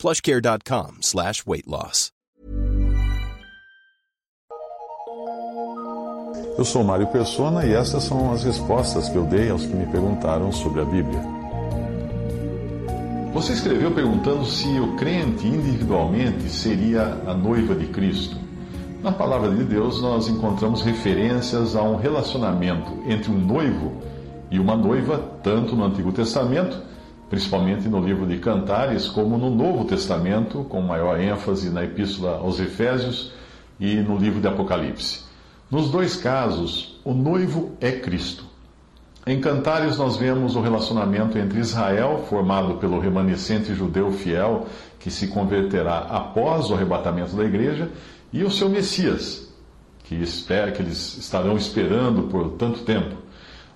plushcare.com slash weight loss. Eu sou Mário Persona e essas são as respostas que eu dei aos que me perguntaram sobre a Bíblia. Você escreveu perguntando se o crente individualmente seria a noiva de Cristo. Na palavra de Deus, nós encontramos referências a um relacionamento entre um noivo e uma noiva, tanto no Antigo Testamento, principalmente no livro de Cantares, como no Novo Testamento, com maior ênfase na Epístola aos Efésios e no livro de Apocalipse. Nos dois casos, o noivo é Cristo. Em Cantares, nós vemos o relacionamento entre Israel, formado pelo remanescente judeu fiel que se converterá após o arrebatamento da igreja, e o seu Messias, que, espera, que eles estarão esperando por tanto tempo.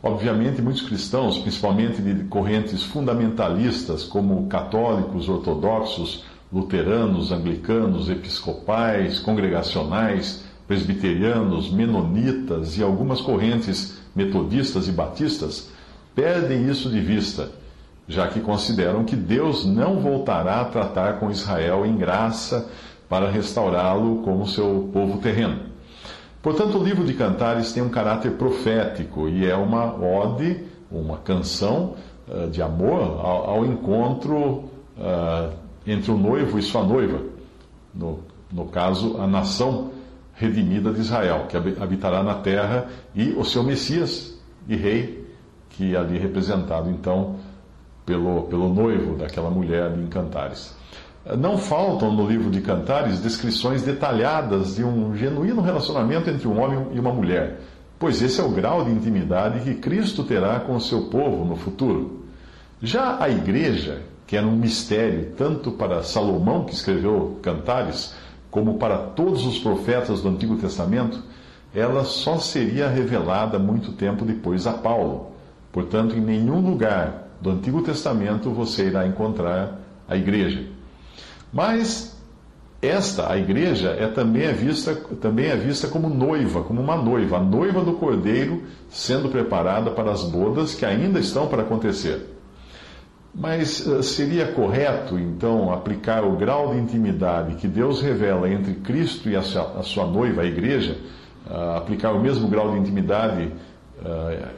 Obviamente, muitos cristãos, principalmente de correntes fundamentalistas, como católicos, ortodoxos, luteranos, anglicanos, episcopais, congregacionais, presbiterianos, menonitas e algumas correntes metodistas e batistas perdem isso de vista, já que consideram que Deus não voltará a tratar com Israel em graça para restaurá-lo como seu povo terreno. Portanto, o livro de Cantares tem um caráter profético e é uma ode, uma canção uh, de amor ao, ao encontro uh, entre o noivo e sua noiva, no, no caso, a nação redimida de Israel, que habitará na terra, e o seu Messias e Rei, que é ali representado então pelo, pelo noivo daquela mulher em Cantares. Não faltam no livro de Cantares descrições detalhadas de um genuíno relacionamento entre um homem e uma mulher, pois esse é o grau de intimidade que Cristo terá com o seu povo no futuro. Já a igreja, que era um mistério tanto para Salomão, que escreveu Cantares, como para todos os profetas do Antigo Testamento, ela só seria revelada muito tempo depois a Paulo. Portanto, em nenhum lugar do Antigo Testamento você irá encontrar a igreja. Mas esta, a igreja, é também é vista, também é vista como noiva, como uma noiva, a noiva do cordeiro sendo preparada para as bodas que ainda estão para acontecer. Mas eh, seria correto, então, aplicar o grau de intimidade que Deus revela entre Cristo e a sua, a sua noiva, a igreja, uh, aplicar o mesmo grau de intimidade uh,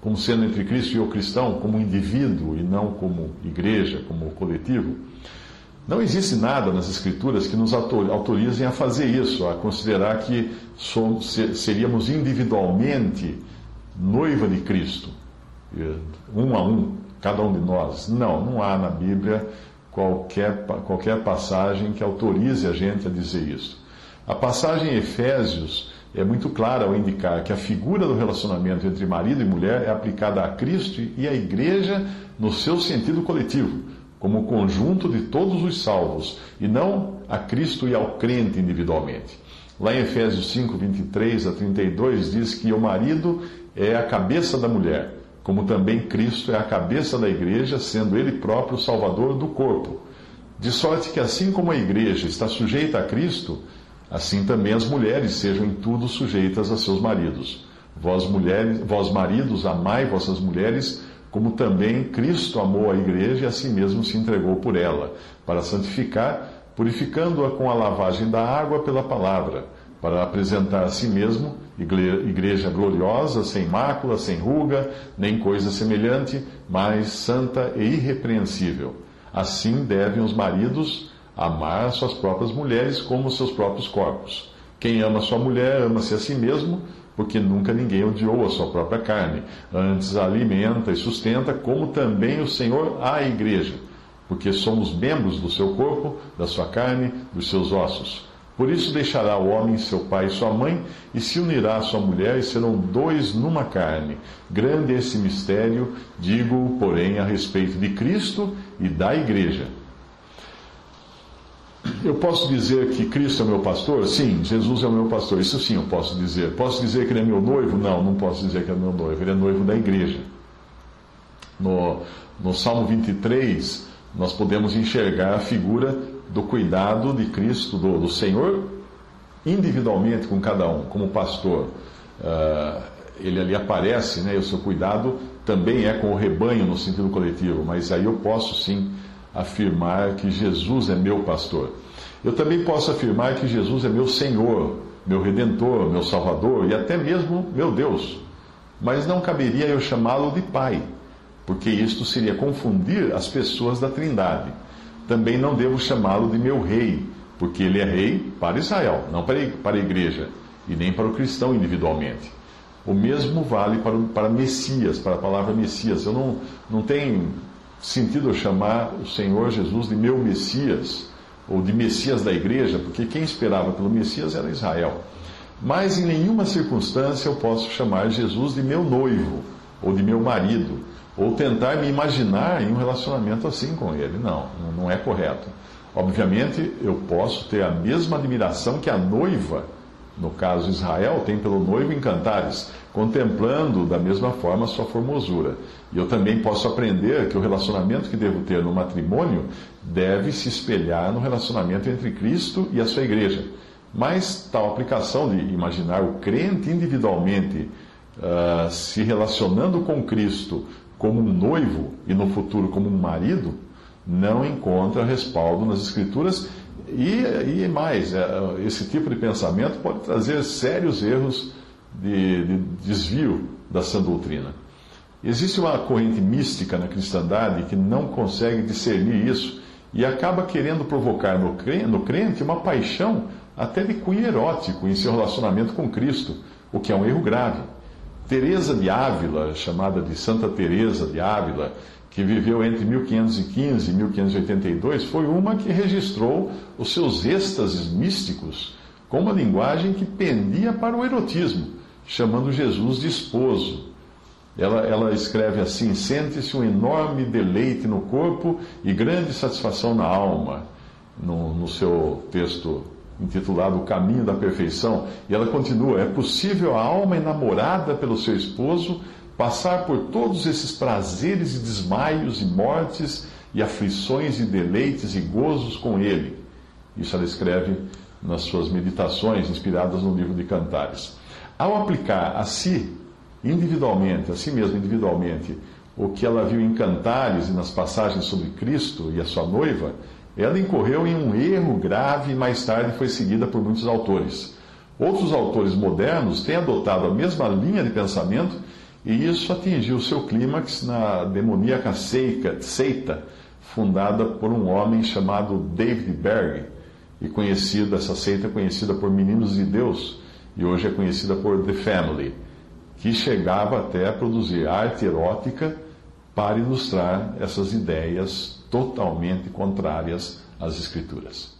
como sendo entre Cristo e o cristão, como indivíduo e não como igreja, como coletivo? Não existe nada nas Escrituras que nos autorizem a fazer isso, a considerar que somos, seríamos individualmente noiva de Cristo, um a um cada um de nós. Não, não há na Bíblia qualquer, qualquer passagem que autorize a gente a dizer isso. A passagem em Efésios é muito clara ao indicar que a figura do relacionamento entre marido e mulher é aplicada a Cristo e à igreja no seu sentido coletivo, como conjunto de todos os salvos, e não a Cristo e ao crente individualmente. Lá em Efésios 5, 23 a 32, diz que o marido é a cabeça da mulher como também Cristo é a cabeça da igreja, sendo ele próprio o salvador do corpo. De sorte que, assim como a igreja está sujeita a Cristo, assim também as mulheres sejam em tudo sujeitas a seus maridos. Vós, mulheres, vós maridos, amai vossas mulheres, como também Cristo amou a igreja e a si mesmo se entregou por ela, para santificar, purificando-a com a lavagem da água pela palavra para apresentar a si mesmo igreja gloriosa, sem mácula, sem ruga, nem coisa semelhante, mas santa e irrepreensível. Assim devem os maridos amar suas próprias mulheres como seus próprios corpos. Quem ama sua mulher, ama-se a si mesmo, porque nunca ninguém odiou a sua própria carne. Antes alimenta e sustenta, como também o Senhor a igreja, porque somos membros do seu corpo, da sua carne, dos seus ossos. Por isso deixará o homem seu pai e sua mãe, e se unirá à sua mulher, e serão dois numa carne. Grande é esse mistério, digo, porém, a respeito de Cristo e da igreja. Eu posso dizer que Cristo é meu pastor? Sim, Jesus é o meu pastor. Isso sim eu posso dizer. Posso dizer que ele é meu noivo? Não, não posso dizer que é meu noivo. Ele é noivo da igreja. No, no Salmo 23, nós podemos enxergar a figura do cuidado de Cristo, do, do Senhor, individualmente com cada um, como pastor. Uh, ele ali aparece, né, e o seu cuidado também é com o rebanho no sentido coletivo, mas aí eu posso sim afirmar que Jesus é meu pastor. Eu também posso afirmar que Jesus é meu Senhor, meu Redentor, meu Salvador e até mesmo meu Deus. Mas não caberia eu chamá-lo de Pai, porque isto seria confundir as pessoas da Trindade. Também não devo chamá-lo de meu Rei, porque ele é Rei para Israel, não para a igreja, e nem para o cristão individualmente. O mesmo vale para, para Messias, para a palavra Messias. Eu não, não tenho sentido eu chamar o Senhor Jesus de meu Messias, ou de Messias da igreja, porque quem esperava pelo Messias era Israel. Mas em nenhuma circunstância eu posso chamar Jesus de meu noivo, ou de meu marido, ou tentar me imaginar em um relacionamento assim com ele. Não, não é correto. Obviamente, eu posso ter a mesma admiração que a noiva no caso Israel, tem pelo noivo em cantares, contemplando da mesma forma sua formosura. E eu também posso aprender que o relacionamento que devo ter no matrimônio deve se espelhar no relacionamento entre Cristo e a sua igreja. Mas tal aplicação de imaginar o crente individualmente uh, se relacionando com Cristo como um noivo e no futuro como um marido, não encontra respaldo nas Escrituras e, e mais, é, esse tipo de pensamento pode trazer sérios erros de, de desvio da sã doutrina. Existe uma corrente mística na cristandade que não consegue discernir isso e acaba querendo provocar no crente, uma paixão até de cunho erótico em seu relacionamento com Cristo, o que é um erro grave. Teresa de Ávila, chamada de Santa Teresa de Ávila, que viveu entre 1515 e 1582, foi uma que registrou os seus êxtases místicos com uma linguagem que pendia para o erotismo, chamando Jesus de esposo. Ela, ela escreve assim: sente-se um enorme deleite no corpo e grande satisfação na alma, no, no seu texto intitulado O Caminho da Perfeição. E ela continua: é possível a alma enamorada pelo seu esposo passar por todos esses prazeres e desmaios e mortes e aflições e deleites e gozos com ele. Isso ela escreve nas suas meditações inspiradas no livro de Cantares. Ao aplicar a si, individualmente, a si mesmo individualmente, o que ela viu em Cantares e nas passagens sobre Cristo e a sua noiva, ela incorreu em um erro grave e mais tarde foi seguida por muitos autores. Outros autores modernos têm adotado a mesma linha de pensamento e isso atingiu seu clímax na demoníaca seita fundada por um homem chamado David Berg, e conhecida, essa seita é conhecida por Meninos de Deus, e hoje é conhecida por The Family, que chegava até a produzir arte erótica para ilustrar essas ideias totalmente contrárias às Escrituras.